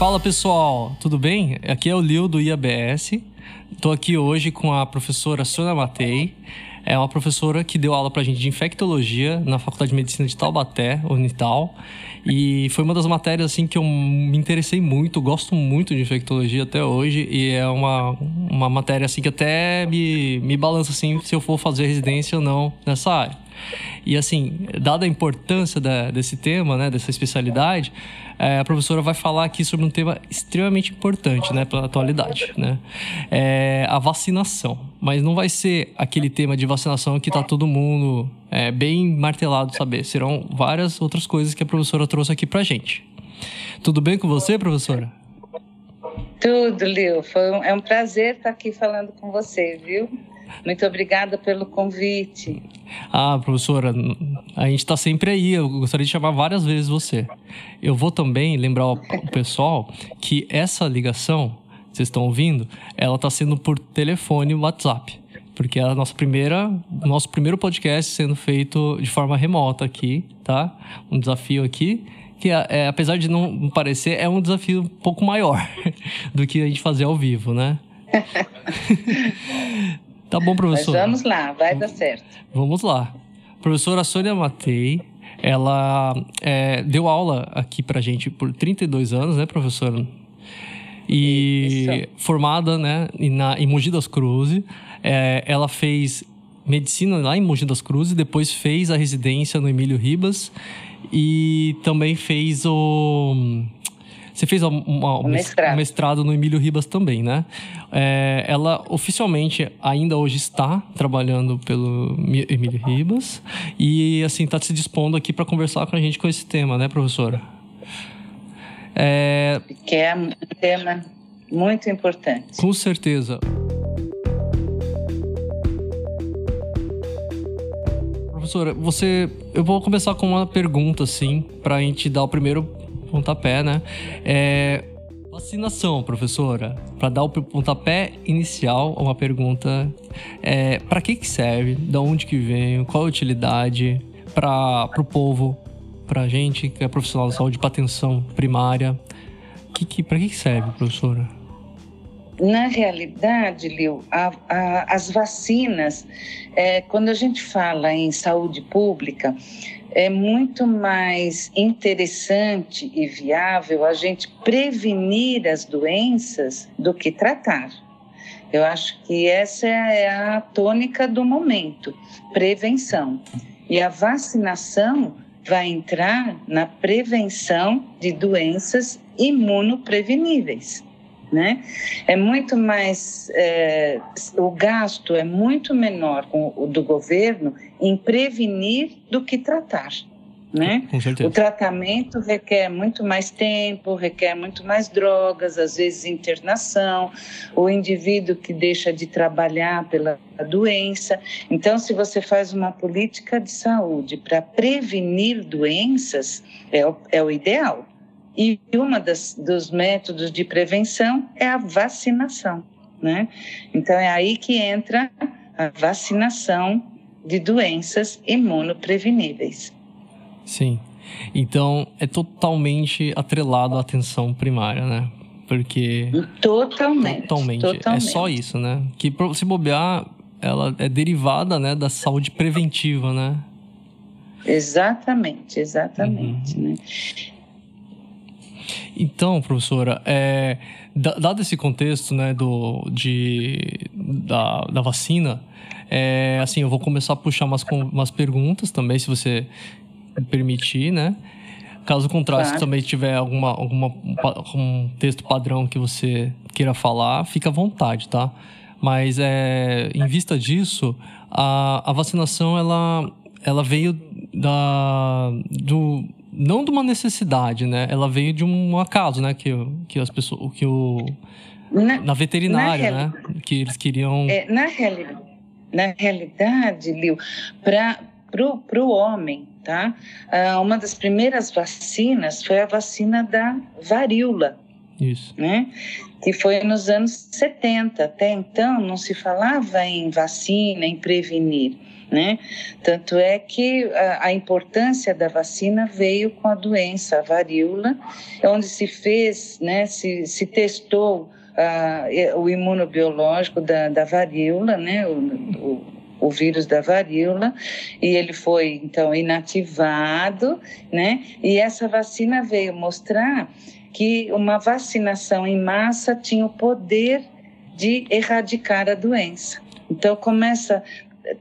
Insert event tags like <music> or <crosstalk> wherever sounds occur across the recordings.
Fala pessoal, tudo bem? Aqui é o Lio do IABS. Estou aqui hoje com a professora Sônia Matei. É uma professora que deu aula pra gente de infectologia na Faculdade de Medicina de Taubaté, Unital. E foi uma das matérias assim que eu me interessei muito, gosto muito de infectologia até hoje. E é uma, uma matéria assim que até me, me balança assim se eu for fazer residência ou não nessa área. E assim, dada a importância da, desse tema, né, dessa especialidade, é, a professora vai falar aqui sobre um tema extremamente importante, né, para a atualidade, né? É a vacinação. Mas não vai ser aquele tema de vacinação que está todo mundo é, bem martelado saber. Serão várias outras coisas que a professora trouxe aqui para gente. Tudo bem com você, professora? Tudo, Lil. Foi um, é um prazer estar aqui falando com você, viu? Muito obrigada pelo convite. Ah, professora, a gente está sempre aí. Eu gostaria de chamar várias vezes você. Eu vou também lembrar o pessoal que essa ligação, vocês estão ouvindo, ela está sendo por telefone e WhatsApp. Porque é a nossa primeira, nosso primeiro podcast sendo feito de forma remota aqui, tá? Um desafio aqui que é, apesar de não parecer, é um desafio um pouco maior <laughs> do que a gente fazer ao vivo, né? <laughs> Tá bom, professor. Mas vamos lá, vai dar certo. Vamos lá. Professora Sônia Matei, ela é, deu aula aqui pra gente por 32 anos, né, professora? E Isso. formada, né, na, em Mogi das Cruzes. É, ela fez medicina lá em Mogi das Cruzes, depois fez a residência no Emílio Ribas e também fez o você fez uma, uma, um mestrado. mestrado no Emílio Ribas também, né? É, ela oficialmente ainda hoje está trabalhando pelo Emílio Ribas e assim está se dispondo aqui para conversar com a gente com esse tema, né, professora? É... Que é um tema muito importante. Com certeza. Professora, você, eu vou começar com uma pergunta assim, para a gente dar o primeiro pontapé, né? É, vacinação, professora. Para dar o pontapé inicial, uma pergunta: é, para que que serve? Da onde que vem? Qual a utilidade para o povo, para a gente que é profissional da saúde, para atenção primária? Que, que, para que, que serve, professora? Na realidade, Lil, a, a, as vacinas, é, quando a gente fala em saúde pública, é muito mais interessante e viável a gente prevenir as doenças do que tratar. Eu acho que essa é a tônica do momento, prevenção. E a vacinação vai entrar na prevenção de doenças imunopreveníveis né? É muito mais, é, o gasto é muito menor com o do governo em prevenir do que tratar. Né? O tratamento requer muito mais tempo, requer muito mais drogas, às vezes internação, o indivíduo que deixa de trabalhar pela doença. Então, se você faz uma política de saúde para prevenir doenças, é o, é o ideal. E uma das, dos métodos de prevenção é a vacinação, né? Então é aí que entra a vacinação de doenças imunopreveníveis. Sim. Então é totalmente atrelado à atenção primária, né? Porque totalmente, totalmente, totalmente. é só isso, né? Que se bobear, ela é derivada, né, da saúde preventiva, né? Exatamente, exatamente, uhum. né? Então, professora, é, dado esse contexto né, do, de, da, da vacina, é, assim, eu vou começar a puxar umas, umas perguntas também, se você permitir, né? Caso contrário, claro. se também tiver alguma, alguma, um texto padrão que você queira falar, fica à vontade, tá? Mas é, em vista disso, a, a vacinação ela, ela veio da, do, não de uma necessidade, né? Ela veio de um acaso, né? Que, que as pessoas, que o na, na veterinária, na né? Que eles queriam. É, na, reali na realidade, Lil, para o homem, tá? Ah, uma das primeiras vacinas foi a vacina da varíola, Isso. Né? Que foi nos anos 70. Até então não se falava em vacina, em prevenir. Né? Tanto é que a, a, importância da vacina veio com a doença, a varíola, onde se fez, né, se, se testou uh, o imunobiológico da, da varíola, né, o, o, o, vírus da varíola, e ele foi, então, inativado, né, e essa vacina veio mostrar que uma vacinação em massa tinha o poder de erradicar a doença. Então, começa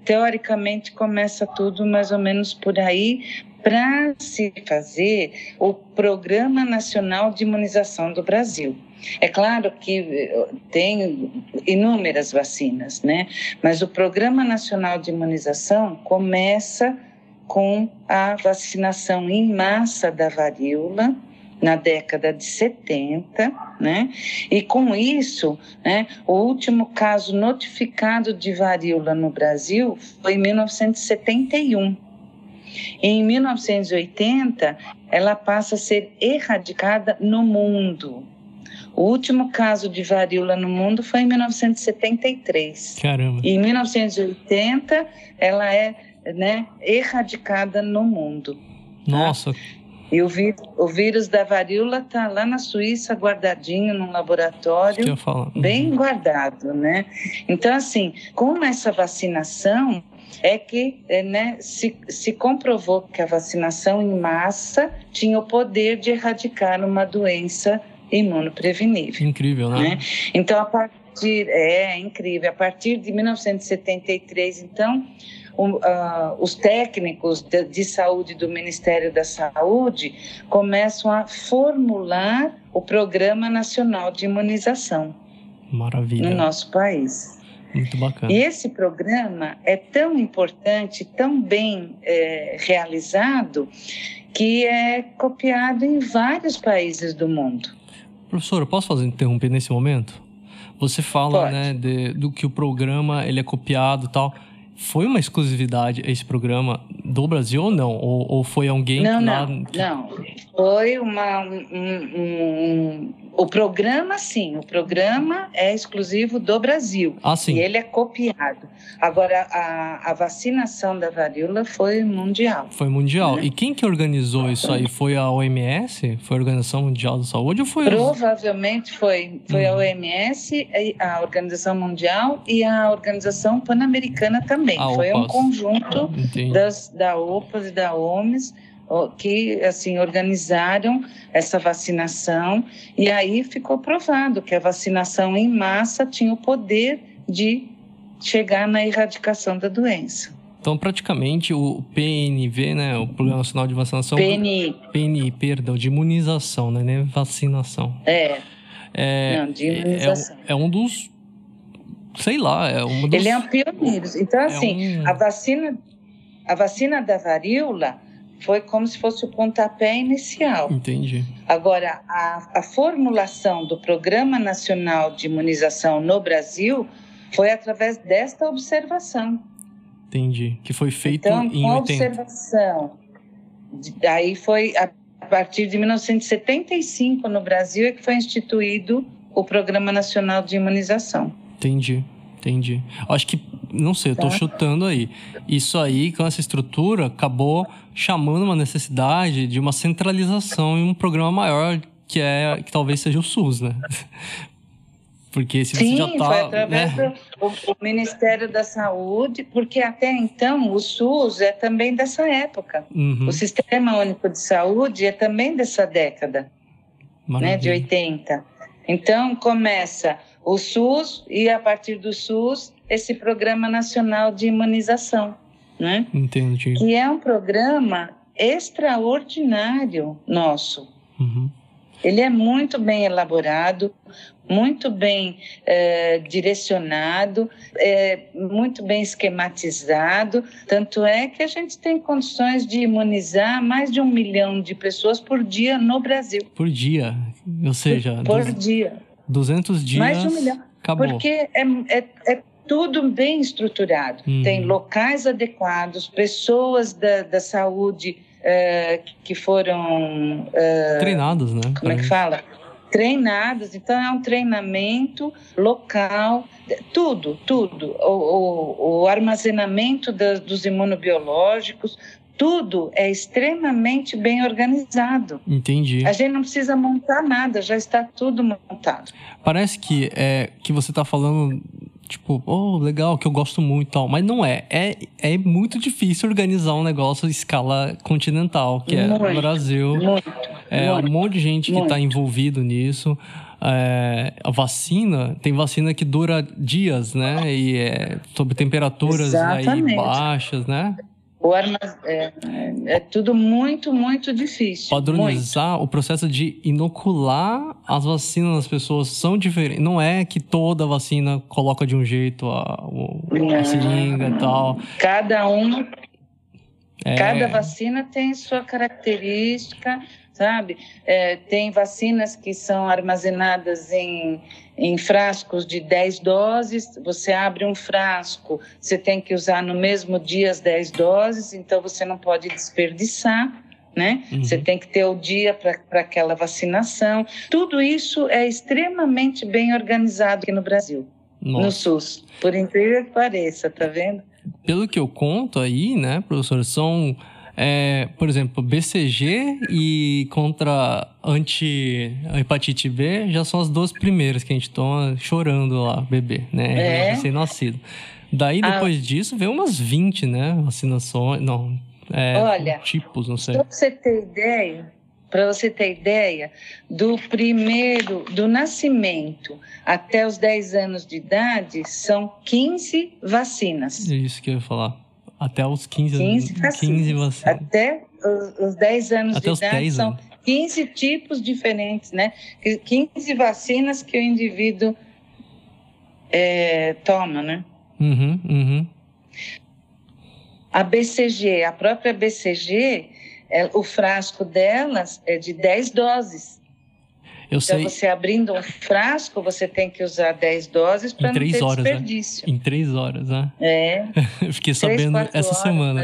teoricamente começa tudo mais ou menos por aí para se fazer o Programa Nacional de Imunização do Brasil. É claro que eh, tem inúmeras vacinas, né? Mas o Programa Nacional de Imunização começa com a vacinação em massa da varíola, na década de 70, né? E com isso, né, o último caso notificado de varíola no Brasil foi em 1971. Em 1980, ela passa a ser erradicada no mundo. O último caso de varíola no mundo foi em 1973. Caramba. E em 1980, ela é né, erradicada no mundo. Nossa, tá? E o, ví o vírus da varíola está lá na Suíça, guardadinho num laboratório, bem guardado, né? Então, assim, com essa vacinação, é que é, né, se, se comprovou que a vacinação em massa tinha o poder de erradicar uma doença imunoprevenível. Incrível, né? né? Então, a partir. É, é incrível. A partir de 1973, então uh, os técnicos de, de saúde do Ministério da Saúde começam a formular o Programa Nacional de Imunização Maravilha. no nosso país. Muito bacana. E esse programa é tão importante, tão bem é, realizado, que é copiado em vários países do mundo. Professora, posso fazer interromper nesse momento? Você fala, né, de, do que o programa ele é copiado e tal. Foi uma exclusividade esse programa do Brasil ou não? Ou, ou foi alguém não, lá... Não, não. Foi uma... Um, um, um, o programa, sim. O programa é exclusivo do Brasil. Ah, sim. E ele é copiado. Agora, a, a vacinação da varíola foi mundial. Foi mundial. Né? E quem que organizou isso aí? Foi a OMS? Foi a Organização Mundial da Saúde ou foi... Provavelmente os... foi, foi a OMS, a Organização Mundial e a Organização Pan-Americana também. A foi OPAS. um conjunto das, da OPAS e da OMS que assim organizaram essa vacinação e aí ficou provado que a vacinação em massa tinha o poder de chegar na erradicação da doença. Então, praticamente, o PNV, né, o Programa Nacional de Vacinação... PNI. PNI, perdão, de imunização, né, nem vacinação. É. é Não, de imunização. É, é, um dos, sei lá, é um dos... Ele é um pioneiro. Então, assim, é um... a vacina, a vacina da varíola foi como se fosse o pontapé inicial. Entendi. Agora, a, a formulação do Programa Nacional de Imunização no Brasil foi através desta observação. Entendi. Que foi feito então, em com 80. observação. Daí foi a, a partir de 1975 no Brasil é que foi instituído o Programa Nacional de Imunização. Entendi. Entendi. Acho que, não sei, eu tô tá. chutando aí. Isso aí, com essa estrutura, acabou chamando uma necessidade de uma centralização em um programa maior, que é que talvez seja o SUS, né? <laughs> Porque se Sim, você já tá, foi através né? do o Ministério da Saúde, porque até então o SUS é também dessa época. Uhum. O Sistema Único de Saúde é também dessa década, né, de 80. Então começa o SUS e a partir do SUS esse Programa Nacional de Imunização, né? Entendi. Que é um programa extraordinário nosso. Uhum. Ele é muito bem elaborado, muito bem é, direcionado, é, muito bem esquematizado. Tanto é que a gente tem condições de imunizar mais de um milhão de pessoas por dia no Brasil. Por dia, ou seja, por, por dia. 200 dias. Mais de um milhão. Acabou. Porque é, é, é tudo bem estruturado. Uhum. Tem locais adequados, pessoas da, da saúde uh, que foram. Uh, Treinados, né? Como é que fala? treinados, então é um treinamento local, tudo, tudo. O, o, o armazenamento da, dos imunobiológicos, tudo é extremamente bem organizado. Entendi. A gente não precisa montar nada, já está tudo montado. Parece que é que você está falando tipo, oh, legal, que eu gosto muito e tal. Mas não é. é. É muito difícil organizar um negócio em escala continental, que muito, é o Brasil. Muito, é muito, um monte de gente que está envolvido nisso. É, a vacina, tem vacina que dura dias, né? E é sob temperaturas aí baixas, né? O armaz... é, é, tudo muito, muito difícil. Padronizar muito. o processo de inocular as vacinas nas pessoas são diferentes. Não é que toda vacina coloca de um jeito a, a seringa e tal. Cada um. É... Cada vacina tem sua característica, sabe? É, tem vacinas que são armazenadas em, em frascos de 10 doses. Você abre um frasco, você tem que usar no mesmo dia as 10 doses, então você não pode desperdiçar. Né? Uhum. Você tem que ter o dia para aquela vacinação. Tudo isso é extremamente bem organizado aqui no Brasil, Nossa. no SUS. Por incrível que pareça, tá vendo? Pelo que eu conto aí, né, professor, são é, por exemplo, BCG e contra anti-hepatite B já são as duas primeiras que a gente toma chorando lá, bebê, né? É. Recém-nascido. Daí, ah. depois ah. disso, vem umas 20, né? Vacinações, não, é, Olha, tipos, não sei. Para você ter ideia, para você ter ideia, do primeiro, do nascimento até os 10 anos de idade, são 15 vacinas. É isso que eu ia falar. Até os 15, 15, 15 vacinas. Até os 10 anos Até de idade 10 são 15 tipos diferentes, né? 15 vacinas que o indivíduo é, toma, né? Uhum, uhum. A BCG, a própria BCG, é, o frasco delas é de 10 doses. Eu então, sei. você abrindo um frasco, você tem que usar 10 doses para não ter horas, né? desperdício. Né? Em três horas, né? É. <laughs> Fiquei sabendo essa horas, semana.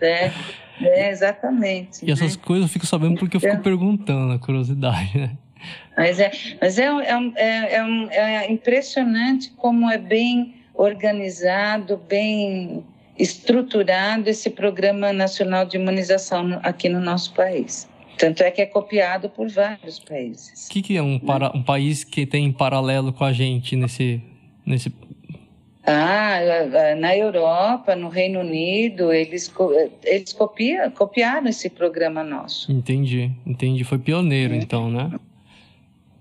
É, <laughs> é, exatamente. E essas né? coisas eu fico sabendo porque eu fico então, perguntando, a curiosidade, né? Mas é, mas é, é, é, é impressionante como é bem organizado, bem estruturado esse Programa Nacional de Imunização aqui no nosso país. Tanto é que é copiado por vários países. O que, que é um, para, um país que tem paralelo com a gente nesse, nesse ah, na Europa, no Reino Unido, eles, eles copia, copiaram esse programa nosso. Entendi, entendi. Foi pioneiro, é. então, né?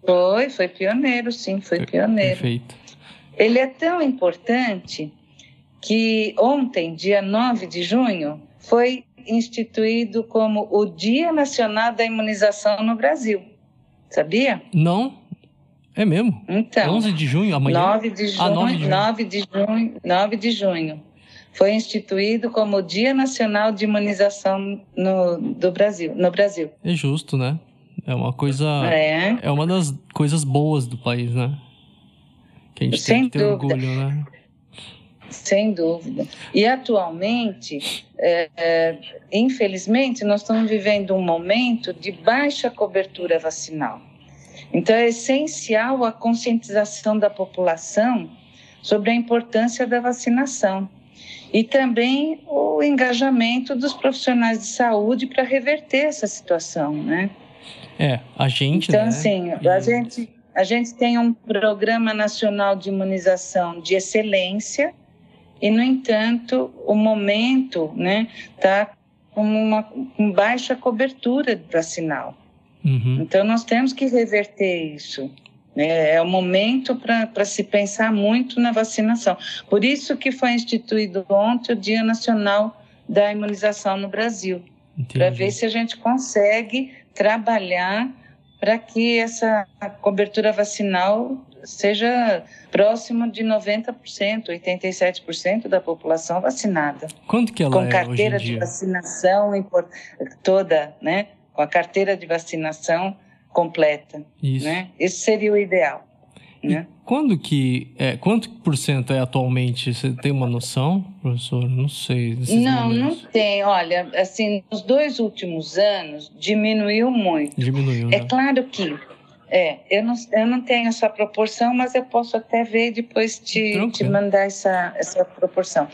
Foi, foi pioneiro, sim, foi pioneiro. Perfeito. Ele é tão importante que ontem, dia 9 de junho, foi instituído como o Dia Nacional da Imunização no Brasil. Sabia? Não. É mesmo? Então. 11 de junho, amanhã? 9 de junho, ah, 9 de junho. 9 de junho, 9 de junho. Foi instituído como o Dia Nacional de Imunização no, do Brasil, no Brasil. É justo, né? É uma coisa. É. É uma das coisas boas do país, né? Que a gente Sem tem que ter dúvida. orgulho, né? Sem dúvida. E atualmente, é, é, infelizmente, nós estamos vivendo um momento de baixa cobertura vacinal. Então, é essencial a conscientização da população sobre a importância da vacinação e também o engajamento dos profissionais de saúde para reverter essa situação, né? É, a gente. Então, né? assim, a gente, a gente tem um programa nacional de imunização de excelência e, no entanto, o momento né, está com uma com baixa cobertura vacinal. Uhum. Então, nós temos que reverter isso. Né? É o momento para se pensar muito na vacinação. Por isso que foi instituído ontem o Dia Nacional da Imunização no Brasil, para ver se a gente consegue trabalhar para que essa cobertura vacinal seja próximo de 90%, 87% da população vacinada. Quanto que ela com é carteira de vacinação toda, né? Com a carteira de vacinação completa, Isso. né? Esse seria o ideal. Né? Quando que é, quanto por cento é atualmente? Você tem uma noção, professor? Não sei. Não, números. não tem. Olha, assim, nos dois últimos anos diminuiu muito. Diminuiu. É né? claro que É, eu não, eu não tenho essa proporção, mas eu posso até ver depois te, te mandar essa, essa proporção.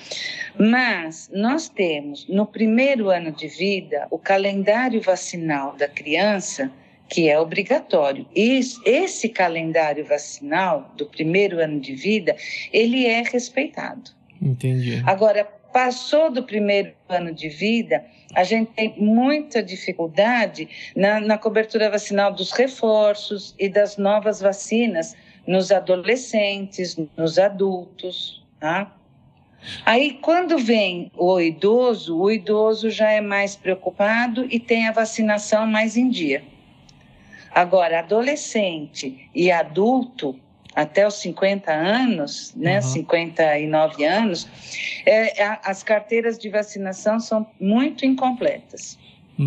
Mas nós temos, no primeiro ano de vida, o calendário vacinal da criança, que é obrigatório. E esse calendário vacinal do primeiro ano de vida, ele é respeitado. Entendi. Agora, passou do primeiro ano de vida, a gente tem muita dificuldade na, na cobertura vacinal dos reforços e das novas vacinas nos adolescentes, nos adultos, tá? Aí, quando vem o idoso, o idoso já é mais preocupado e tem a vacinação mais em dia. Agora, adolescente e adulto, até os 50 anos, né, uhum. 59 anos, é, as carteiras de vacinação são muito incompletas.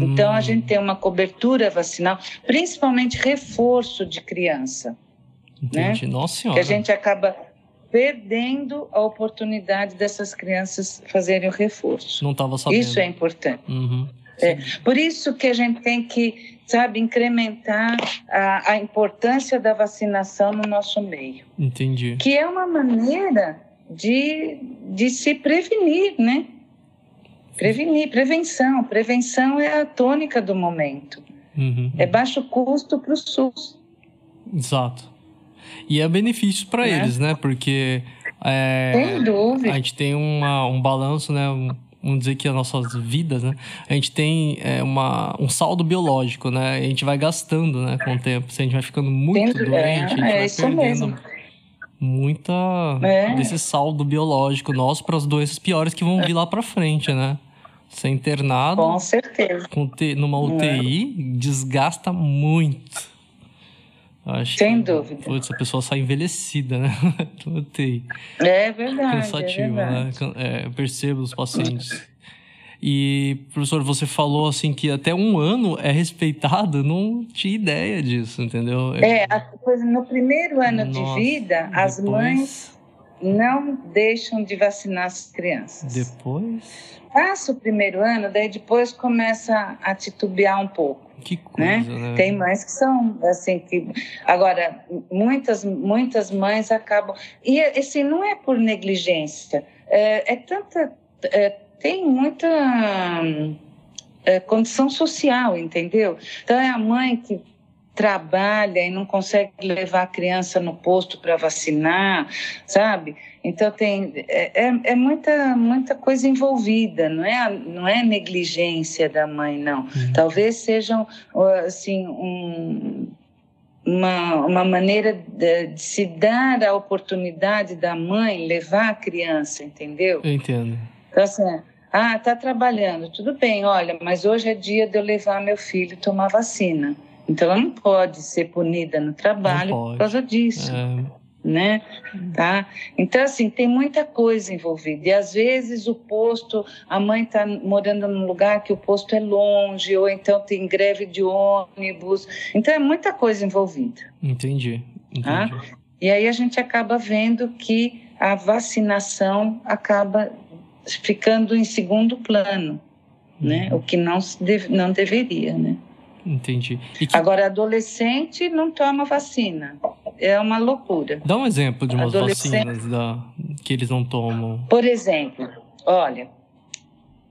Então, a gente tem uma cobertura vacinal, principalmente reforço de criança. Né? Entendi. Né? Nossa Senhora. Que a gente acaba perdendo a oportunidade dessas crianças fazerem o reforço. Não estava sabendo. Isso é importante. Uhum. É, por isso que a gente tem que sabe, incrementar a, a importância da vacinação no nosso meio. Entendi. Que é uma maneira de, de se prevenir, né? Prevenir, prevenção. Prevenção é a tônica do momento. Uhum. É baixo custo para o SUS. Exato. E é benefício para é. eles, né? Porque é, Sem dúvida. a gente tem uma, um balanço, né? Vamos dizer que as nossas vidas, né? A gente tem é, uma, um saldo biológico, né? A gente vai gastando, né? Com o tempo. Se a gente vai ficando muito doente, é, a gente é, vai perdendo mesmo. muita é. desse saldo biológico nosso para as doenças piores que vão vir lá para frente, né? Ser internado. Com certeza. Com numa UTI é. desgasta muito. Acho Sem que, dúvida. Putz, a pessoa sai envelhecida, né? <laughs> é verdade. Cansativo, é verdade. né? É, eu percebo os pacientes. E, professor, você falou assim que até um ano é respeitado, não tinha ideia disso, entendeu? É, no primeiro ano Nossa, de vida, depois... as mães não deixam de vacinar as crianças. Depois? Passa o primeiro ano, daí depois começa a titubear um pouco. Que né? coisa, né? né? Tem mães que são assim que agora muitas muitas mães acabam e assim não é por negligência, é, é tanta é, tem muita é, condição social, entendeu? Então é a mãe que trabalha e não consegue levar a criança no posto para vacinar, sabe? Então tem é, é, é, muita muita coisa envolvida, não é não é negligência da mãe não. Uhum. Talvez sejam assim um, uma, uma maneira de, de, se dar a oportunidade da mãe levar a criança, entendeu? Eu entendo. Então assim, ah, tá trabalhando, tudo bem, olha, mas hoje é dia de eu levar meu filho tomar vacina. Então ela não pode ser punida no trabalho por causa disso. É né? Tá? Então, assim, tem muita coisa envolvida. E às vezes o posto, a mãe está morando num lugar que o posto é longe, ou então tem greve de ônibus. Então, é muita coisa envolvida. Entendi. Tá? Entendi. Tá? E aí a gente acaba vendo que a vacinação acaba ficando em segundo plano, né? Uhum. O que não, deve, não deveria, né? Entendi. Que... Agora, adolescente não toma vacina. É uma loucura. Dá um exemplo de umas vacinas da... que eles não tomam. Por exemplo, olha,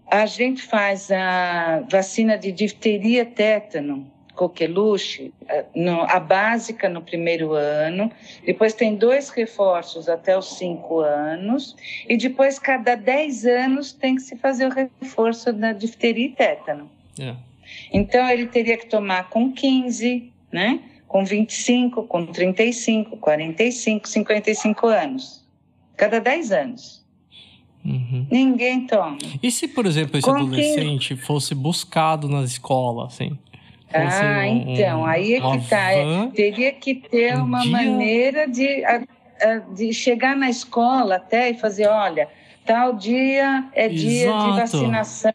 a gente faz a vacina de difteria tétano, coqueluche, eh, a básica no primeiro ano, depois tem dois reforços até os cinco anos, e depois, cada dez anos, tem que se fazer o reforço da difteria e tétano. É. Então, ele teria que tomar com 15, né? com 25, com 35, 45, 55 anos. Cada 10 anos. Uhum. Ninguém toma. E se, por exemplo, esse com adolescente fosse buscado na escola, assim? Ah, um, então, aí é que tá. É, teria que ter um uma dia... maneira de, a, a, de chegar na escola até e fazer, olha, tal dia é Exato. dia de vacinação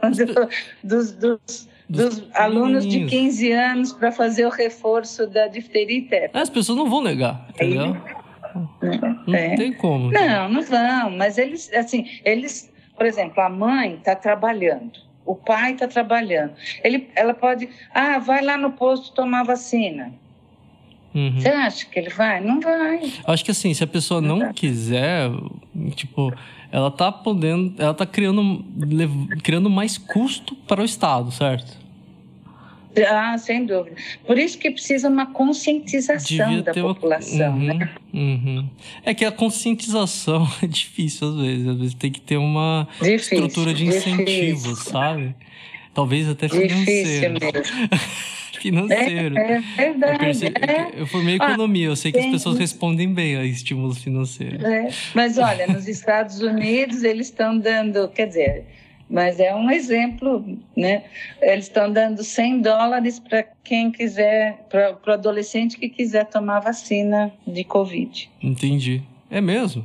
<laughs> dos, dos, dos alunos de 15 anos para fazer o reforço da difteria e tétano. As pessoas não vão negar, entendeu? Não é. tem como. Não, não vão, mas eles, assim, eles, por exemplo, a mãe está trabalhando, o pai está trabalhando. Ele, ela pode, ah, vai lá no posto tomar vacina. Uhum. Você acha que ele vai? Não vai. Acho que assim, se a pessoa não quiser, tipo, ela tá podendo, ela tá criando, criando mais custo para o Estado, certo? Ah, sem dúvida. Por isso que precisa uma conscientização da população, uma... uhum, né? Uhum. É que a conscientização <laughs> é difícil às vezes. Às vezes tem que ter uma difícil, estrutura de incentivos, sabe? Talvez até financeiro. Difícil <laughs> financeiro. É, é verdade. Eu, percebi, é. eu formei economia, eu sei que tem... as pessoas respondem bem a estímulos financeiros. É. Mas olha, nos <laughs> Estados Unidos eles estão dando, quer dizer, mas é um exemplo, né? Eles estão dando 100 dólares para quem quiser, para o adolescente que quiser tomar vacina de Covid. Entendi. É mesmo?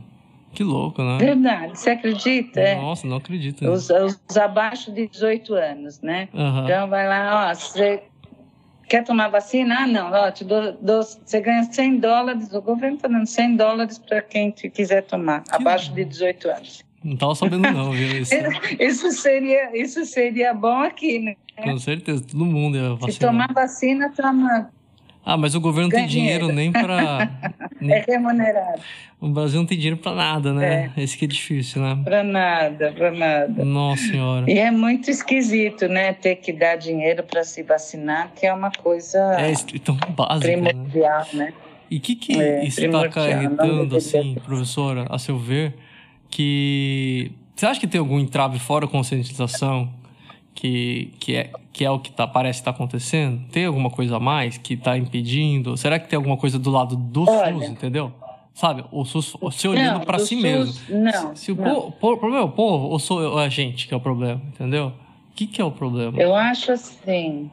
Que louco, né? Verdade, você acredita? É. Nossa, não acredito. Né? Os, os, abaixo de 18 anos, né? Uhum. Então vai lá, ó, você quer tomar vacina? Ah, não, ó, te dou, dou, você ganha 100 dólares, o governo está dando 100 dólares para quem quiser tomar, que abaixo de 18 anos. Não estava sabendo não, viu? Isso. <laughs> isso, seria, isso seria bom aqui, né? Com certeza, todo mundo ia vacinar. Se tomar vacina, toma... Ah, mas o governo não tem dinheiro nem para... <laughs> É remunerado. O Brasil não tem dinheiro para nada, né? É. Esse que é difícil, né? Para nada, para nada. Nossa Senhora. E é muito esquisito, né? Ter que dar dinheiro para se vacinar, que é uma coisa é, tão básica, né? primordial, né? né? E o que, que é, isso está acarretando, assim, professora, a seu ver, que... Você acha que tem algum entrave fora conscientização que, que, é, que é o que tá, parece estar tá acontecendo? Tem alguma coisa a mais que está impedindo? Será que tem alguma coisa do lado do Olha, SUS, entendeu? Sabe, o SUS, se olhando para si SUS, mesmo. Não. Se o, não. Po, o problema é o povo ou sou a gente que é o problema, entendeu? O que, que é o problema? Eu acho assim.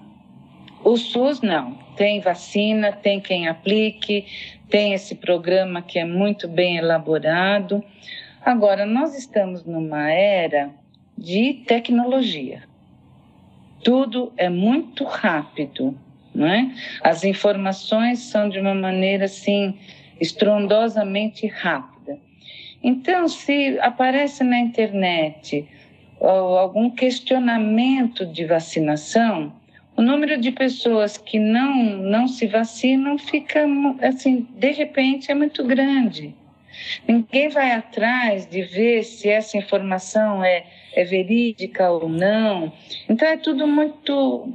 O SUS não. Tem vacina, tem quem aplique, tem esse programa que é muito bem elaborado. Agora, nós estamos numa era de tecnologia. Tudo é muito rápido, não é? As informações são de uma maneira assim estrondosamente rápida. Então, se aparece na internet algum questionamento de vacinação, o número de pessoas que não, não se vacinam fica, assim, de repente é muito grande. Ninguém vai atrás de ver se essa informação é é verídica ou não. Então é tudo muito,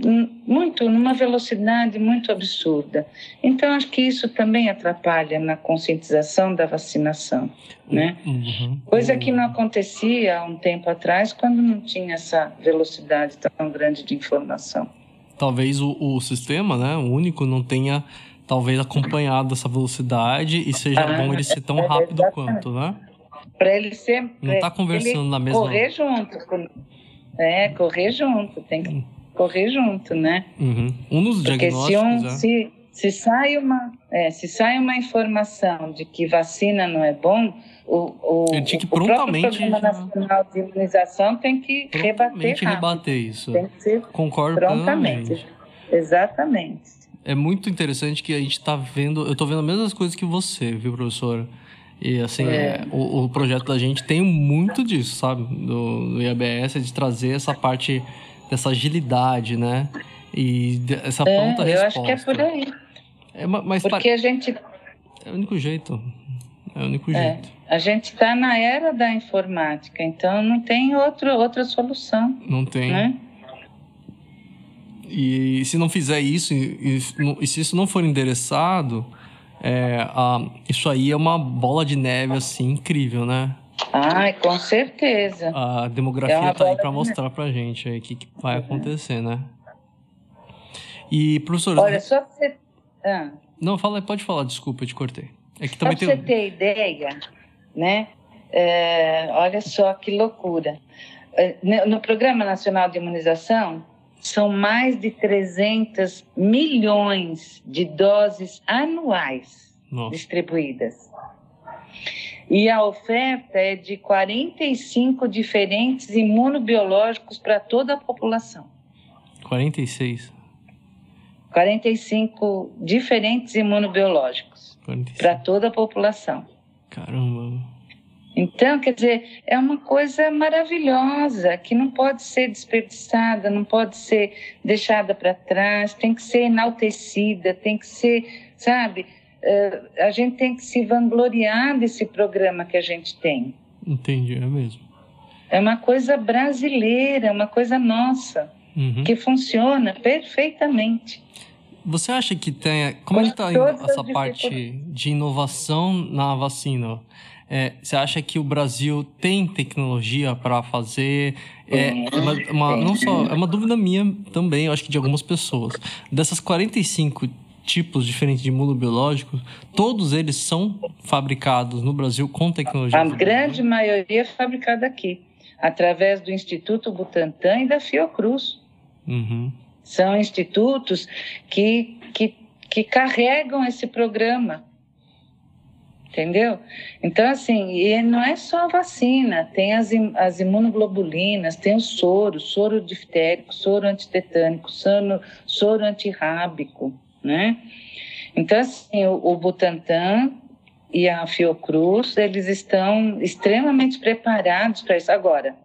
muito numa velocidade muito absurda. Então acho que isso também atrapalha na conscientização da vacinação, né? Uhum. Coisa que não acontecia há um tempo atrás quando não tinha essa velocidade tão grande de informação. Talvez o, o sistema, né, o único, não tenha talvez acompanhado essa velocidade e seja ah, bom ele ser tão é, rápido quanto, né? para ele ser. Não está conversando na mesma. Correr junto. É, correr junto, tem que correr junto, né? Uhum. Um dos Porque se, um, é... se, se, sai uma, é, se sai uma informação de que vacina não é bom, o, o, Ele tinha que o prontamente. Programa Nacional de Imunização tem que rebater. Rápido. rebater isso. Tem que ser Concordo prontamente. Exatamente. É muito interessante que a gente está vendo. Eu estou vendo as mesmas coisas que você, viu, professora? E assim, é. o, o, projeto da gente tem muito disso, sabe? Do, do IABS, de trazer essa parte dessa agilidade, né? E essa é, pronta eu resposta. Eu acho que é por aí. É, mas Porque a gente. É o único jeito. É o único é, jeito. A gente está na era da informática, então não tem outro, outra solução. Não tem. Né? E se não fizer isso, e, e, se isso não for endereçado, é, a, isso aí é uma bola de neve, assim, incrível, né? Ai, com certeza. A demografia é tá aí para mostrar pra gente aí o que, que vai uhum. acontecer, né? E, professor... Olha, só pra você... Ah. Não, fala, pode falar, desculpa, eu te cortei. É que também só tem... você ter ideia, né? É, olha só que loucura. É, no Programa Nacional de Imunização, são mais de 300 milhões de doses anuais Nossa. distribuídas. E a oferta é de 45 diferentes imunobiológicos para toda a população. 46? 45 diferentes imunobiológicos para toda a população. Caramba. Então, quer dizer, é uma coisa maravilhosa que não pode ser desperdiçada, não pode ser deixada para trás, tem que ser enaltecida, tem que ser sabe? Uh, a gente tem que se vangloriar desse programa que a gente tem. Entendi, é mesmo. É uma coisa brasileira, é uma coisa nossa, uhum. que funciona perfeitamente. Você acha que tem. Como está essa parte de inovação na vacina? É, você acha que o Brasil tem tecnologia para fazer? É uma, uma, não só é uma dúvida minha também, eu acho que de algumas pessoas. Dessas 45 tipos diferentes de imunobiológicos, todos eles são fabricados no Brasil com tecnologia? A grande maioria é fabricada aqui, através do Instituto Butantan e da Fiocruz. Uhum. São institutos que, que, que carregam esse programa entendeu? Então, assim, e não é só a vacina, tem as, as imunoglobulinas, tem o soro, soro diftérico, soro antitetânico, soro, soro antirrábico, né? Então, assim, o, o Butantan e a Fiocruz, eles estão extremamente preparados para isso. Agora,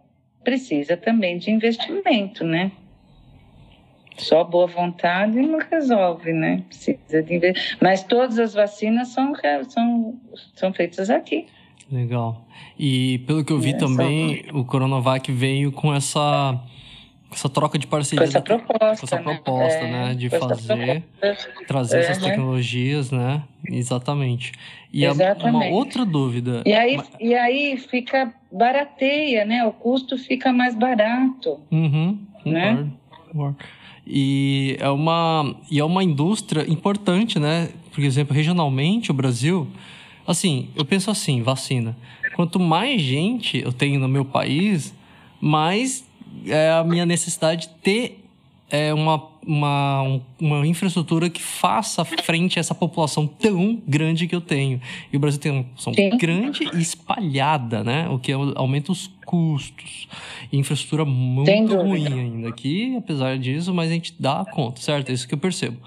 precisa também de investimento, né? Só boa vontade não resolve, né? Precisa de investir. Mas todas as vacinas são, são, são feitas aqui. Legal. E pelo que eu vi é, também, só... o Coronavac veio com essa, essa troca de parceria. Com essa proposta. Com essa né? proposta, né? né? De fazer, trazer essas tecnologias, né? Exatamente. E Exatamente. uma outra dúvida. E aí, e aí fica barateia, né? O custo fica mais barato. Uhum, né? Concordo. E é uma, e é uma indústria importante, né? Por exemplo, regionalmente, o Brasil. Assim, eu penso assim: vacina. Quanto mais gente eu tenho no meu país, mais é a minha necessidade de ter é, uma, uma, uma infraestrutura que faça frente a essa população tão grande que eu tenho. E o Brasil tem uma população Sim. grande e espalhada, né? O que aumenta os custos. E infraestrutura muito ruim ainda aqui, apesar disso, mas a gente dá conta, certo? É isso que eu percebo.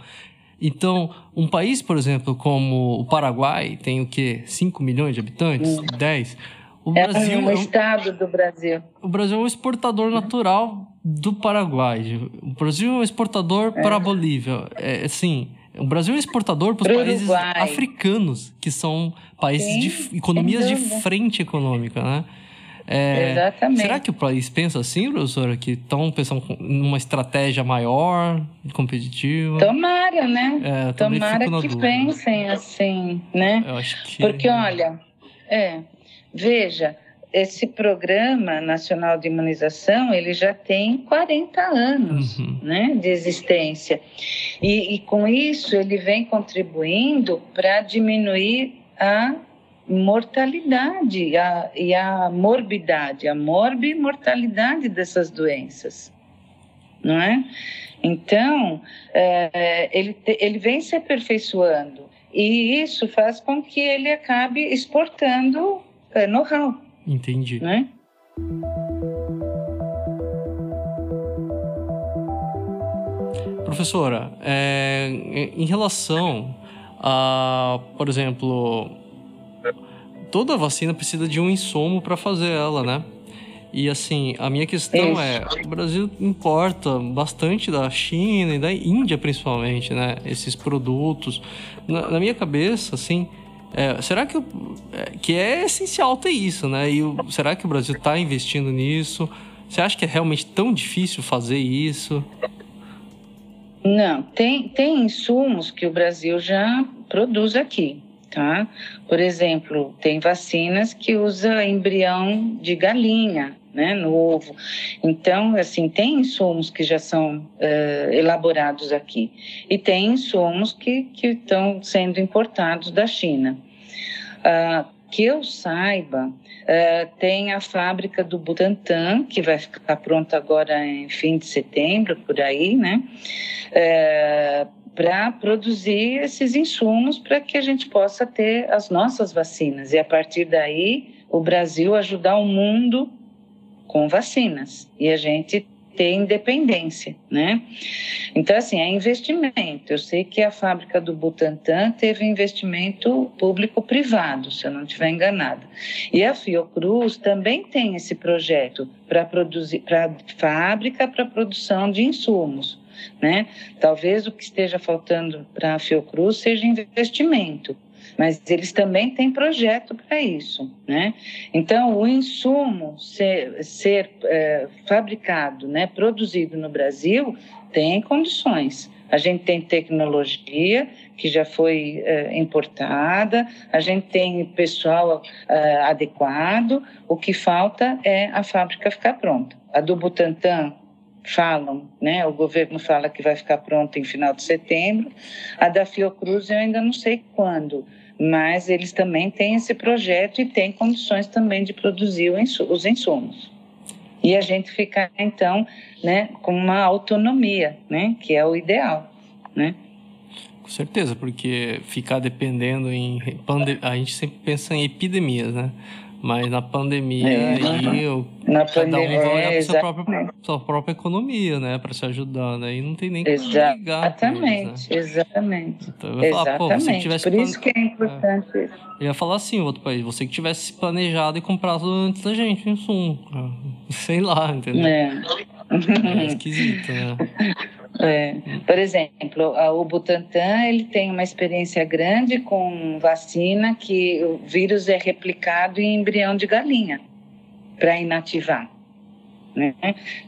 Então, um país, por exemplo, como o Paraguai, tem o quê? 5 milhões de habitantes? Hum. 10? O é Brasil um é um estado do Brasil. O Brasil é um exportador natural do Paraguai. O Brasil é um exportador é. para a Bolívia. É, assim, o Brasil é um exportador para os países africanos, que são países Sim, de economias de frente econômica, né? É, Exatamente. Será que o país pensa assim, professora? Que estão pensando numa estratégia maior, competitiva? Tomara, né? É, Tomara que dúvida. pensem assim, né? Eu acho que... Porque, olha, é, Veja, esse programa nacional de imunização ele já tem 40 anos uhum. né, de existência e, e, com isso ele vem contribuindo para diminuir a mortalidade a, e a morbidade, a morbimortalidade dessas doenças, não é? Então é, ele, ele vem se aperfeiçoando e isso faz com que ele acabe exportando é, know-how. Entendi. Né? Professora, é, em relação a, por exemplo, toda vacina precisa de um insumo para fazer ela, né? E assim, a minha questão Isso. é, o Brasil importa bastante da China e da Índia principalmente, né? Esses produtos. Na, na minha cabeça, assim, é, será que, é, que é essencial ter isso, né? E será que o Brasil está investindo nisso? Você acha que é realmente tão difícil fazer isso? Não, tem, tem insumos que o Brasil já produz aqui, tá? Por exemplo, tem vacinas que usa embrião de galinha, né, no ovo. Então, assim, tem insumos que já são uh, elaborados aqui e tem insumos que, que estão sendo importados da China. Uh, que eu saiba, uh, tem a fábrica do Butantan, que vai ficar pronta agora em fim de setembro, por aí, né? Uh, para produzir esses insumos para que a gente possa ter as nossas vacinas e a partir daí o Brasil ajudar o mundo com vacinas e a gente ter independência, né? Então, assim, é investimento. Eu sei que a fábrica do Butantan teve investimento público-privado, se eu não estiver enganada. E a Fiocruz também tem esse projeto para produzir, para fábrica para produção de insumos. né? Talvez o que esteja faltando para a Fiocruz seja investimento, mas eles também têm projeto para isso, né? Então, o insumo ser, ser é, fabricado, né, produzido no Brasil, tem condições. A gente tem tecnologia que já foi é, importada, a gente tem pessoal é, adequado, o que falta é a fábrica ficar pronta. A do Butantan falam, né? O governo fala que vai ficar pronta em final de setembro. A da Fiocruz eu ainda não sei quando, mas eles também têm esse projeto e têm condições também de produzir os insumos. E a gente ficar então, né, com uma autonomia, né, que é o ideal, né? Com certeza, porque ficar dependendo em a gente sempre pensa em epidemias, né? Mas na pandemia, é, aí eu, na cada pandemia, um vai olhar para sua própria, sua própria economia, né? Para se ajudar, né? E não tem nem como Exatamente, ligar. Exatamente, né? exatamente. Então, eu ia falar, pô, você que tivesse Por isso que é importante é. Eu ia falar assim, outro país, você que tivesse planejado e comprado antes da gente, insumo. <laughs> Sei lá, entendeu? É. É <laughs> esquisito, né? É. Por exemplo, o Butantan ele tem uma experiência grande com vacina que o vírus é replicado em embrião de galinha para inativar. Né?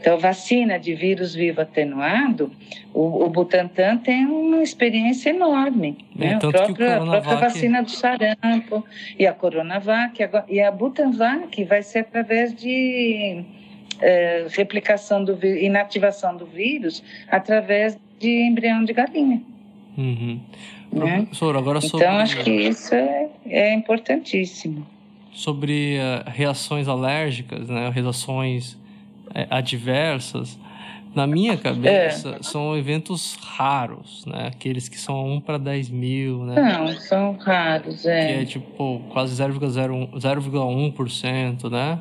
Então, vacina de vírus vivo atenuado, o, o Butantan tem uma experiência enorme. É, né? a, própria, a própria vacina do sarampo e a Coronavac, e a Butanvac vai ser através de é, replicação do vírus, inativação do vírus através de embrião de galinha. Uhum. Né? Professor, agora sobre... Então, acho que isso é, é importantíssimo. Sobre uh, reações alérgicas, né? reações uh, adversas, na minha cabeça, é. são eventos raros, né? Aqueles que são 1 para 10 mil, né? Não, são raros, é. Que é tipo quase 0,1%, né?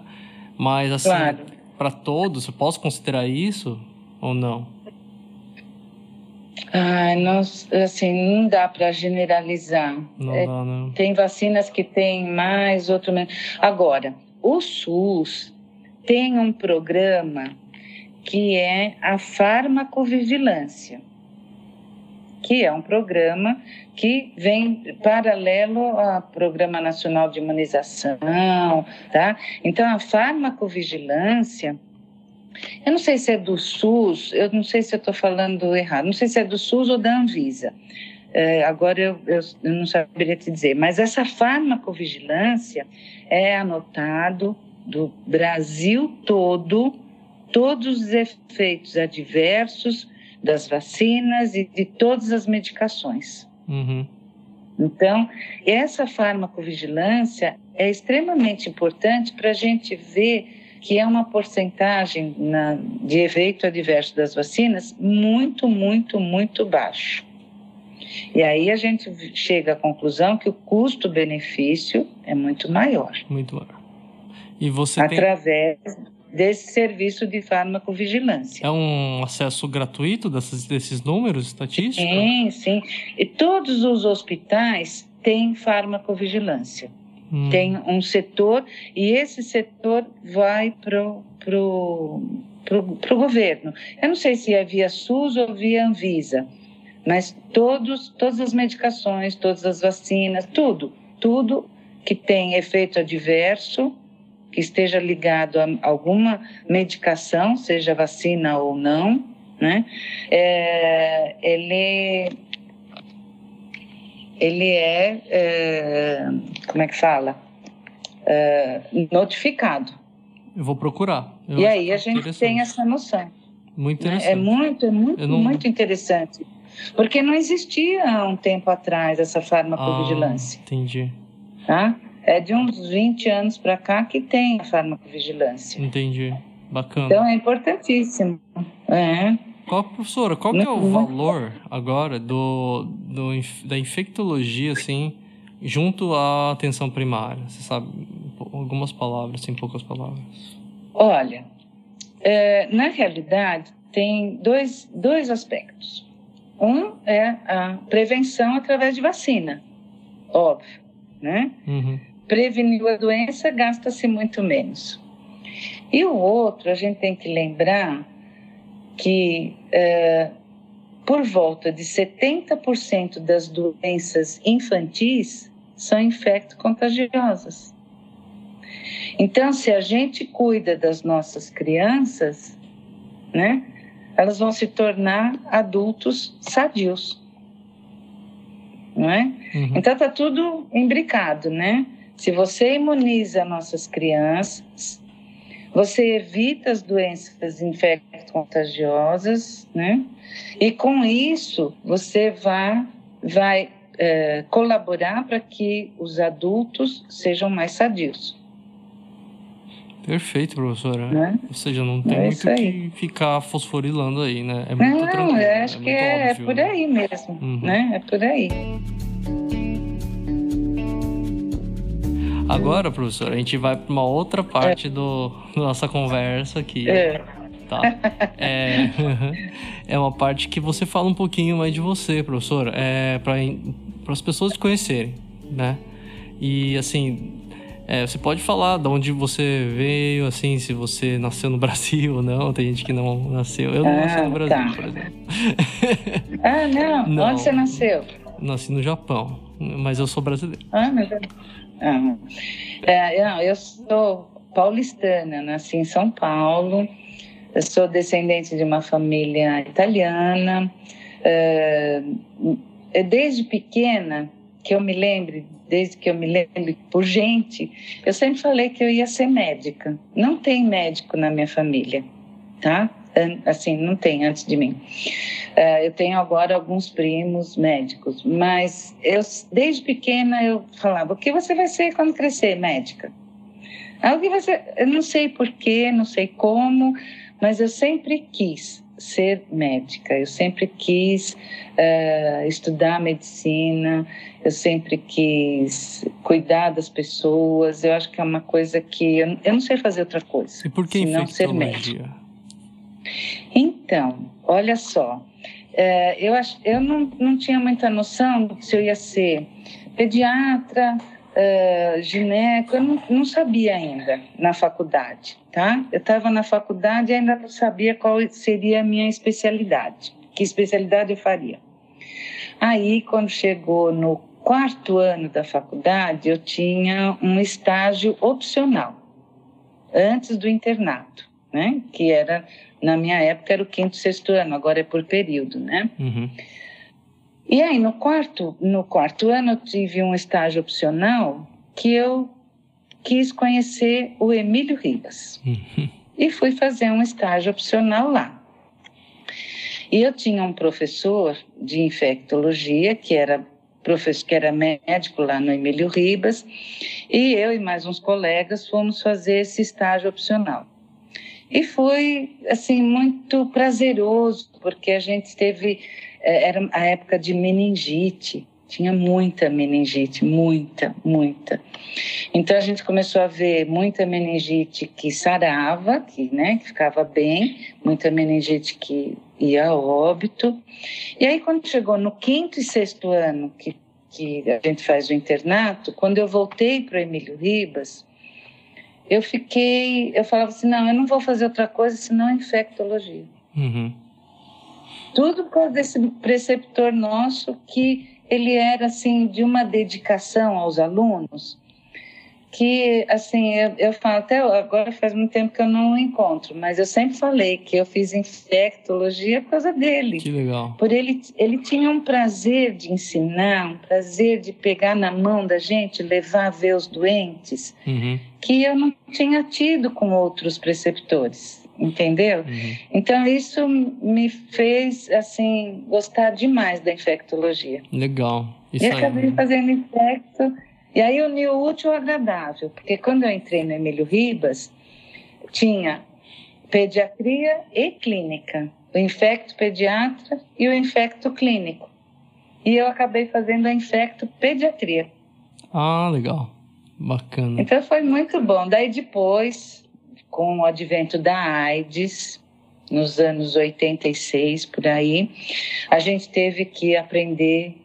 Mas assim, claro para todos? Eu posso considerar isso ou não? Ai, não, assim, não dá para generalizar. Não é, dá, não. Tem vacinas que tem mais, outro menos. Agora, o SUS tem um programa que é a farmacovigilância que é um programa que vem paralelo ao Programa Nacional de Imunização, tá? Então, a farmacovigilância, eu não sei se é do SUS, eu não sei se eu estou falando errado, não sei se é do SUS ou da Anvisa. É, agora eu, eu, eu não saberia te dizer, mas essa farmacovigilância é anotado do Brasil todo, todos os efeitos adversos das vacinas e de todas as medicações. Uhum. Então, essa farmacovigilância é extremamente importante para a gente ver que é uma porcentagem na, de efeito adverso das vacinas muito, muito, muito baixo. E aí a gente chega à conclusão que o custo-benefício é muito maior. Muito maior. E você através tem desse serviço de farmacovigilância. É um acesso gratuito desses, desses números estatísticos? Sim, sim. E todos os hospitais têm farmacovigilância. Hum. Tem um setor e esse setor vai para o pro, pro, pro governo. Eu não sei se é via SUS ou via Anvisa, mas todos, todas as medicações, todas as vacinas, tudo, tudo que tem efeito adverso que esteja ligado a alguma medicação, seja vacina ou não, né? É, ele ele é, é, como é que fala é, notificado. Eu vou procurar. Eu e aí a gente tem essa noção. Muito né? interessante. É muito, é muito, não... muito interessante. Porque não existia há um tempo atrás essa farmacovigilância. Ah, entendi. Tá? É de uns 20 anos para cá que tem a farmacovigilância. Entendi. Bacana. Então é importantíssimo. É. Qual, professora, qual que é o valor agora do, do, da infectologia, assim, junto à atenção primária? Você sabe algumas palavras, sem poucas palavras. Olha, é, na realidade, tem dois, dois aspectos. Um é a prevenção através de vacina, óbvio, né? Uhum preveniu a doença, gasta-se muito menos. E o outro, a gente tem que lembrar que é, por volta de 70% das doenças infantis são infecto-contagiosas. Então, se a gente cuida das nossas crianças, né, elas vão se tornar adultos sadios. Não é? Uhum. Então, está tudo imbricado, né? Se você imuniza nossas crianças, você evita as doenças infecto-contagiosas, né? E com isso, você vai, vai é, colaborar para que os adultos sejam mais sadios. Perfeito, professora. Né? Ou seja, não tem é muito que ficar fosforilando aí, né? É muito não, tranquilo. Eu acho é que é, é óbvio, é, por né? aí mesmo, uhum. né? É por aí. Agora, professora, a gente vai para uma outra parte é. do, da nossa conversa aqui. É. Tá? É, <laughs> é uma parte que você fala um pouquinho mais de você, professora, é, para as pessoas te conhecerem, né? E, assim, é, você pode falar de onde você veio, assim, se você nasceu no <laughs> Brasil ou não. Tem gente que não nasceu. Eu não ah, nasci no Brasil, tá. por exemplo. Ah, não. <laughs> não. Onde você nasceu? Nasci no Japão, mas eu sou brasileiro. Ah, meu Deus. Ah, é, não, eu sou paulistana, nasci em São Paulo. Eu sou descendente de uma família italiana. É, desde pequena, que eu me lembre, desde que eu me lembro por gente, eu sempre falei que eu ia ser médica. Não tem médico na minha família, tá? Assim, não tem antes de mim. Uh, eu tenho agora alguns primos médicos, mas eu desde pequena eu falava: o que você vai ser quando crescer, médica? Ah, que você? Eu não sei porquê, não sei como, mas eu sempre quis ser médica. Eu sempre quis uh, estudar medicina. Eu sempre quis cuidar das pessoas. Eu acho que é uma coisa que eu, eu não sei fazer outra coisa. E por que não ser médica? Então, olha só. É, eu, ach, eu não, não tinha muita noção se eu ia ser pediatra, uh, gineco, eu não, não, sabia ainda na faculdade, tá? Eu estava na faculdade e ainda não sabia qual seria a minha especialidade, que especialidade eu faria. Aí, quando chegou no quarto ano da faculdade, eu tinha um estágio opcional, antes do internato, né? Que era na minha época era o quinto, sexto ano, agora é por período, né? Uhum. E aí, no quarto, no quarto ano, eu tive um estágio opcional que eu quis conhecer o Emílio Ribas. Uhum. E fui fazer um estágio opcional lá. E eu tinha um professor de infectologia, que era professor, que era médico lá no Emílio Ribas, e eu e mais uns colegas fomos fazer esse estágio opcional. E foi, assim, muito prazeroso, porque a gente teve, é, era a época de meningite, tinha muita meningite, muita, muita. Então a gente começou a ver muita meningite que sarava, que, né, que ficava bem, muita meningite que ia a óbito. E aí quando chegou no quinto e sexto ano que, que a gente faz o internato, quando eu voltei para o Emílio Ribas, eu fiquei, eu falava assim, não, eu não vou fazer outra coisa senão infectologia. Uhum. Tudo por causa desse preceptor nosso que ele era assim de uma dedicação aos alunos que, assim, eu, eu falo, até agora faz muito tempo que eu não o encontro, mas eu sempre falei que eu fiz infectologia por causa dele. Que legal. Por ele, ele tinha um prazer de ensinar, um prazer de pegar na mão da gente, levar a ver os doentes, uhum. que eu não tinha tido com outros preceptores entendeu? Uhum. Então isso me fez assim gostar demais da infectologia. Legal. Isso e acabei fazendo infecto e aí uniu o útil ao agradável, porque quando eu entrei no Emílio Ribas, tinha pediatria e clínica, o infecto pediatra e o infecto clínico. E eu acabei fazendo a infecto pediatria. Ah, legal. Bacana. Então foi muito bom. Daí depois, com o advento da AIDS, nos anos 86 por aí, a gente teve que aprender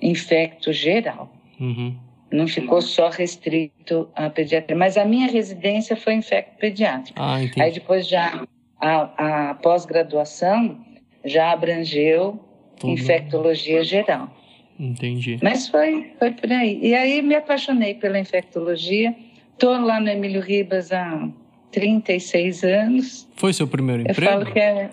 infecto geral. Uhum. Não ficou só restrito à pediatria. Mas a minha residência foi infecto pediátrico. Ah, Aí depois já a, a pós-graduação já abrangeu Tudo. infectologia geral. Entendi. Mas foi, foi por aí. E aí me apaixonei pela infectologia. Estou lá no Emílio Ribas há 36 anos. Foi seu primeiro emprego? Eu falo que é,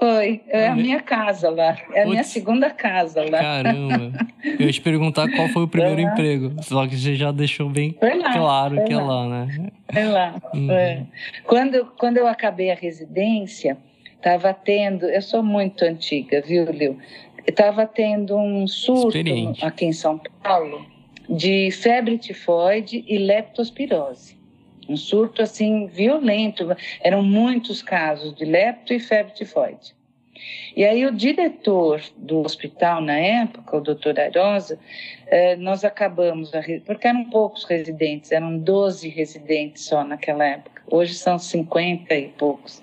foi, é a minha casa lá. É a minha segunda casa lá. Caramba. Eu ia te perguntar qual foi o primeiro emprego. Só que você já deixou bem lá, claro que é lá, né? É lá. Uhum. É. Quando, quando eu acabei a residência, estava tendo. Eu sou muito antiga, viu, Lil? Estava tendo um surto aqui em São Paulo de febre tifoide e leptospirose um surto assim violento. Eram muitos casos de lepto e febre tifoide. E aí o diretor do hospital na época, o doutor Airosa, eh, nós acabamos, porque eram poucos residentes, eram 12 residentes só naquela época, hoje são 50 e poucos.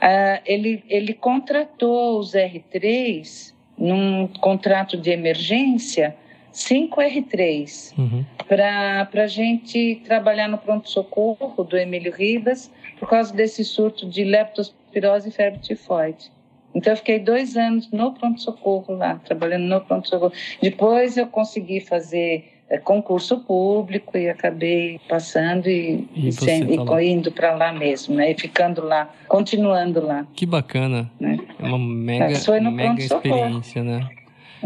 Ah, ele, ele contratou os R3 num contrato de emergência 5R3 uhum. para a gente trabalhar no pronto-socorro do Emílio Ribas por causa desse surto de leptospirose e febre tifoide. Então, eu fiquei dois anos no pronto-socorro lá, trabalhando no pronto-socorro. Depois, eu consegui fazer é, concurso público e acabei passando e, e, e indo para lá mesmo, né? E ficando lá, continuando lá. Que bacana. Né? É uma mega, mega experiência, né?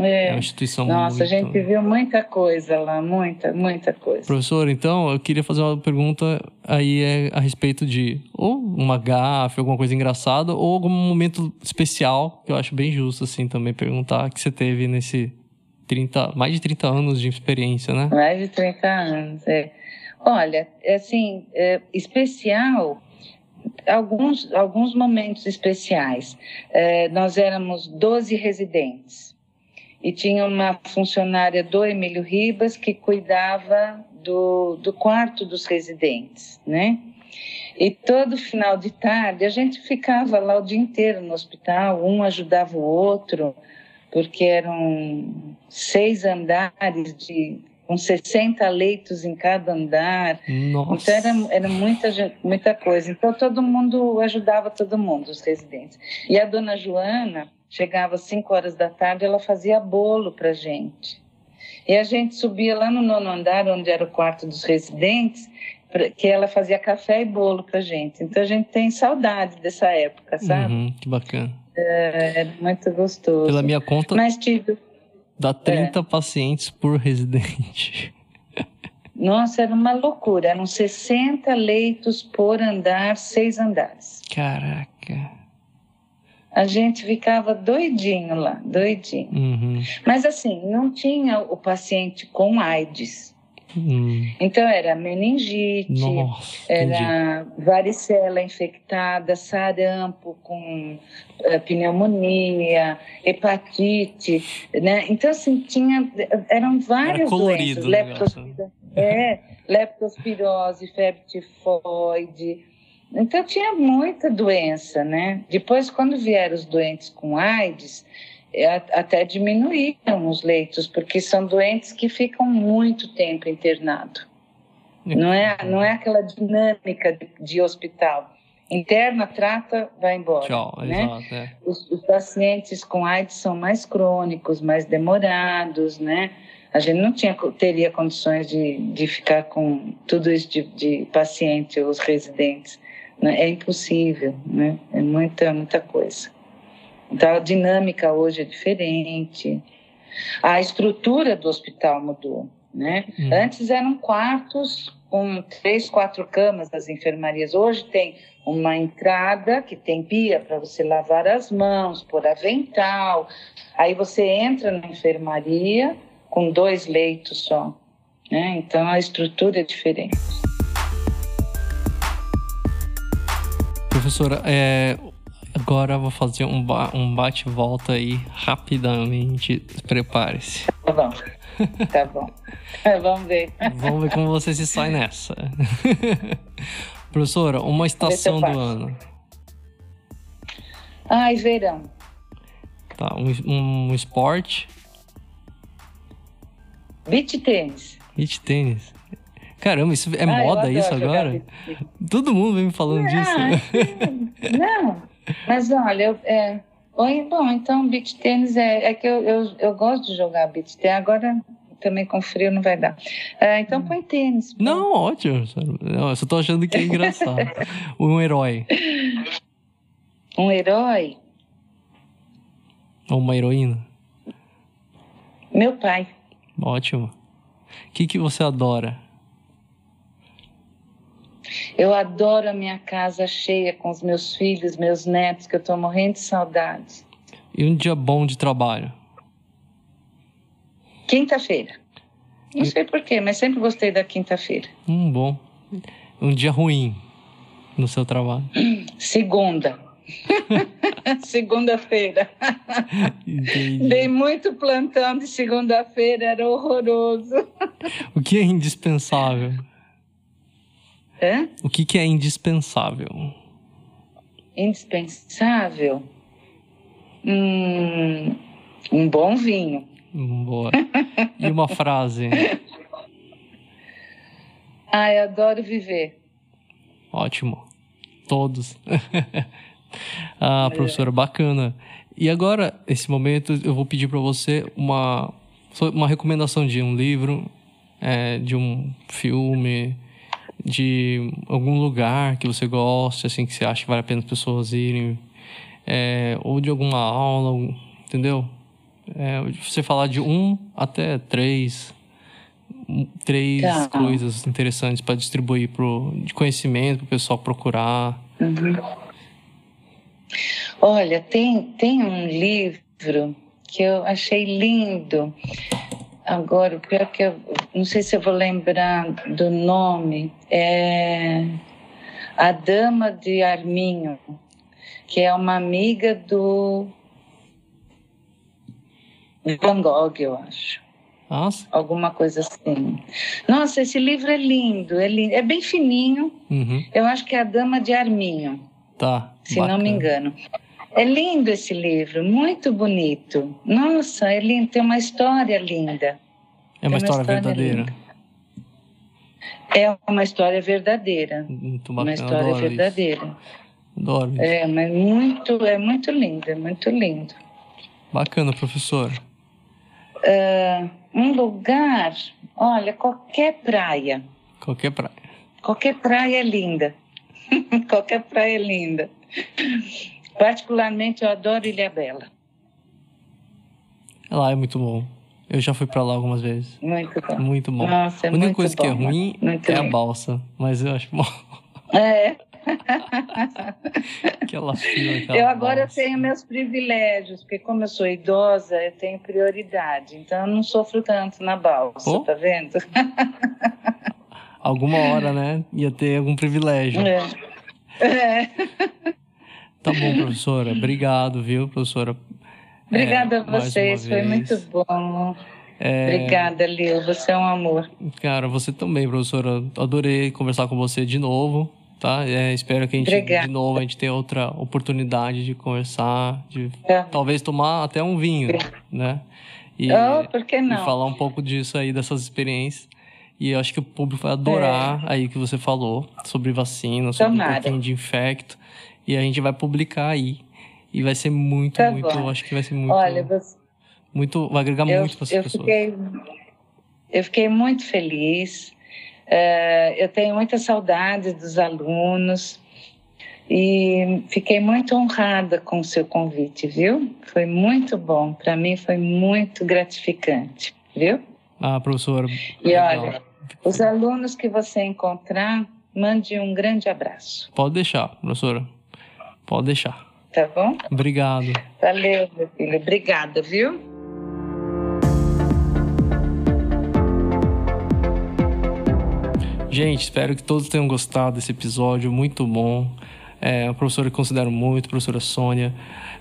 É, é uma instituição Nossa, muito... a gente viu muita coisa lá, muita, muita coisa. Professor, então, eu queria fazer uma pergunta aí é, a respeito de ou uma gafe, alguma coisa engraçada, ou algum momento especial, que eu acho bem justo, assim, também perguntar, que você teve nesse 30, mais de 30 anos de experiência, né? Mais de 30 anos, é. Olha, é assim, é, especial alguns, alguns momentos especiais. É, nós éramos 12 residentes e tinha uma funcionária do Emílio Ribas que cuidava do, do quarto dos residentes, né? E todo final de tarde a gente ficava lá o dia inteiro no hospital, um ajudava o outro, porque eram seis andares de com 60 leitos em cada andar. Nossa. Então era, era muita, muita coisa. Então todo mundo ajudava todo mundo, os residentes. E a dona Joana, Chegava às 5 horas da tarde, ela fazia bolo para gente. E a gente subia lá no nono andar, onde era o quarto dos residentes, que ela fazia café e bolo para gente. Então a gente tem saudade dessa época, sabe? Uhum, que bacana. É, muito gostoso. Pela minha conta, Mas tive... dá 30 é. pacientes por residente. <laughs> Nossa, era uma loucura. Eram 60 leitos por andar, seis andares. Caraca a gente ficava doidinho lá, doidinho. Uhum. Mas assim, não tinha o paciente com AIDS. Uhum. Então era meningite, Nossa, era entendi. varicela infectada, sarampo com uh, pneumonia, hepatite, né? Então assim tinha, eram várias doenças, leptospirose, é, leptospirose, febre tifoide, então tinha muita doença, né? Depois, quando vieram os doentes com AIDS, é, até diminuíram os leitos, porque são doentes que ficam muito tempo internado. Não é, não é aquela dinâmica de, de hospital. Interna, trata, vai embora. Tchau, né? exato, é. os, os, pacientes com AIDS são mais crônicos, mais demorados, né? A gente não tinha, teria condições de, de ficar com tudo isso de, de paciente, os residentes. Né? É impossível, né? É muita, muita coisa. Então, a dinâmica hoje é diferente. A estrutura do hospital mudou, né? Hum. Antes eram quartos com três, quatro camas das enfermarias. Hoje tem uma entrada que tem pia para você lavar as mãos, pôr avental. Aí você entra na enfermaria com dois leitos só. Né? Então a estrutura é diferente. Professora, é, agora vou fazer um, ba um bate-volta aí rapidamente. Prepare-se. Tá bom. Tá bom. <laughs> Vamos ver. Vamos ver como você se sai nessa. <laughs> Professora, uma estação do ano. Ai, verão. Tá, um, um esporte. Beach tênis. Beach tênis. Caramba, isso é ah, moda isso agora? Todo mundo vem me falando ah, disso. Não, mas olha, é, Oi, bom, então beach tênis é, é que eu, eu, eu gosto de jogar beach tênis. Agora também com frio não vai dar. Uh, então põe tênis. Não, ótimo. Eu só tô achando que é engraçado. <laughs> um herói. Um herói? Ou uma heroína? Meu pai. Ótimo. O que, que você adora? Eu adoro a minha casa cheia com os meus filhos, meus netos, que eu estou morrendo de saudade. E um dia bom de trabalho? Quinta-feira. Não sei porquê, mas sempre gostei da quinta-feira. Hum, bom. Um dia ruim no seu trabalho? Segunda. <laughs> segunda-feira. Dei muito plantão de segunda-feira, era horroroso. o que é indispensável? Hã? O que, que é indispensável? Indispensável? Hum, um bom vinho. Boa. E uma <laughs> frase? Ah, eu adoro viver. Ótimo. Todos. <laughs> ah, professora, bacana. E agora, esse momento, eu vou pedir para você uma, uma recomendação de um livro, é, de um filme, de algum lugar que você goste, assim, que você acha que vale a pena as pessoas irem, é, ou de alguma aula, entendeu? É, você falar de um até três, três tá. coisas interessantes para distribuir pro, de conhecimento para o pessoal procurar. Uhum. Olha, tem, tem um livro que eu achei lindo. Agora, o pior que eu não sei se eu vou lembrar do nome, é A Dama de Arminho, que é uma amiga do Van Gogh, eu acho. Nossa. Alguma coisa assim. Nossa, esse livro é lindo, é, lindo, é bem fininho. Uhum. Eu acho que é A Dama de Arminho. Tá. Se bacana. não me engano. É lindo esse livro, muito bonito. Nossa, é lindo, tem uma história linda. É uma, uma história, história, verdadeira. Linda. É uma história verdadeira. Muito bacana. Uma história Adoro verdadeira. Isso. Adoro isso. É, mas muito, é muito lindo, é muito lindo. Bacana, professor. Uh, um lugar, olha, qualquer praia. Qualquer praia. Qualquer praia é linda. <laughs> qualquer praia é linda. Particularmente, eu adoro Ilha Bela. Lá é muito bom. Eu já fui para lá algumas vezes. Muito bom. Muito bom. Nossa, é a única coisa bom, que é ruim muito é a balsa, mas eu acho bom. É. <laughs> aquela fila, aquela eu agora balsa. tenho meus privilégios, porque como eu sou idosa, eu tenho prioridade. Então eu não sofro tanto na balsa, Oh. tá vendo? Alguma hora, né? Ia ter algum privilégio. É. É. <laughs> Tá bom, professora. Obrigado, viu, professora? Obrigada É, a vocês, foi muito bom. É, Obrigada, Lil, você é um amor. Cara, você também, professora. Adorei conversar com você de novo, tá? É, espero que a gente, Obrigada. de novo, a gente tenha outra oportunidade de conversar, de Tá. talvez tomar até um vinho, né? E, Oh, por que e não? falar um pouco disso aí, dessas experiências. E eu acho que o público vai adorar aí o que você falou sobre vacina, sobre um Tomara. pouquinho de infecto. E a gente vai publicar aí. E vai ser muito, Tá muito, bom. acho que vai ser muito, Olha, você, muito, vai agregar eu, muito para as pessoas. fiquei, eu fiquei muito feliz. Eh, eu tenho muita saudade dos alunos e fiquei muito honrada com o seu convite, viu? Foi muito bom. Para mim foi muito gratificante, viu? Ah, professora. E legal. olha, os alunos que você encontrar, mande um grande abraço, Pode deixar, professora. Pode deixar. tá bom? Obrigado. Valeu, meu filho. Obrigada, viu? Gente, espero que todos tenham gostado desse episódio, muito bom. É, a professora que considero muito, a professora Sônia.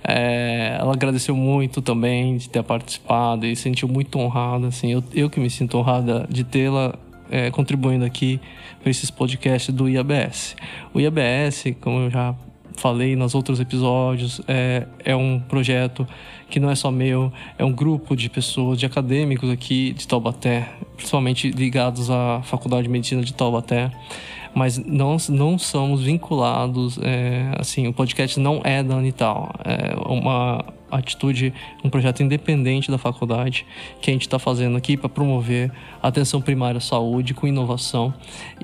É, ela agradeceu muito também de ter participado e se sentiu muito honrada. Assim, eu, eu que me sinto honrada de tê-la é, contribuindo aqui para esses podcasts do IABS. O IABS, como eu já falei nos outros episódios, é, é um projeto que não é só meu, é um grupo de pessoas, de acadêmicos aqui de Taubaté, principalmente ligados à Faculdade de Medicina de Taubaté, mas não, não somos vinculados, é, assim, o podcast não é da Unital, é uma atitude, um projeto independente da faculdade que a gente está fazendo aqui para promover a atenção primária à saúde com inovação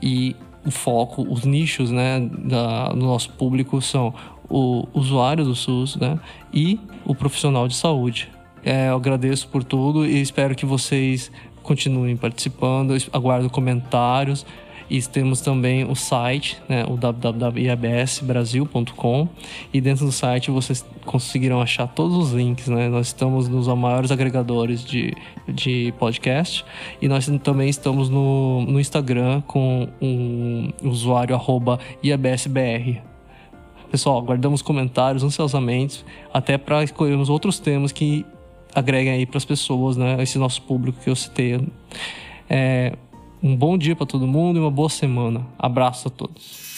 e o foco, os nichos né, da, do nosso público são o usuário do SUS né, e o profissional de saúde. É, eu agradeço por tudo e espero que vocês continuem participando. Aguardo comentários. E temos também o site, né, o www.iabsbrasil.com. E dentro do site vocês conseguirão achar todos os links. Né? Nós estamos nos maiores agregadores de, de podcast. E nós também estamos no, no Instagram com um usuário IABSBR. Pessoal, aguardamos comentários ansiosamente, até para escolhermos outros temas que agreguem aí para as pessoas, né? Esse nosso público que eu citei. É, um bom dia para todo mundo e uma boa semana. Abraço a todos.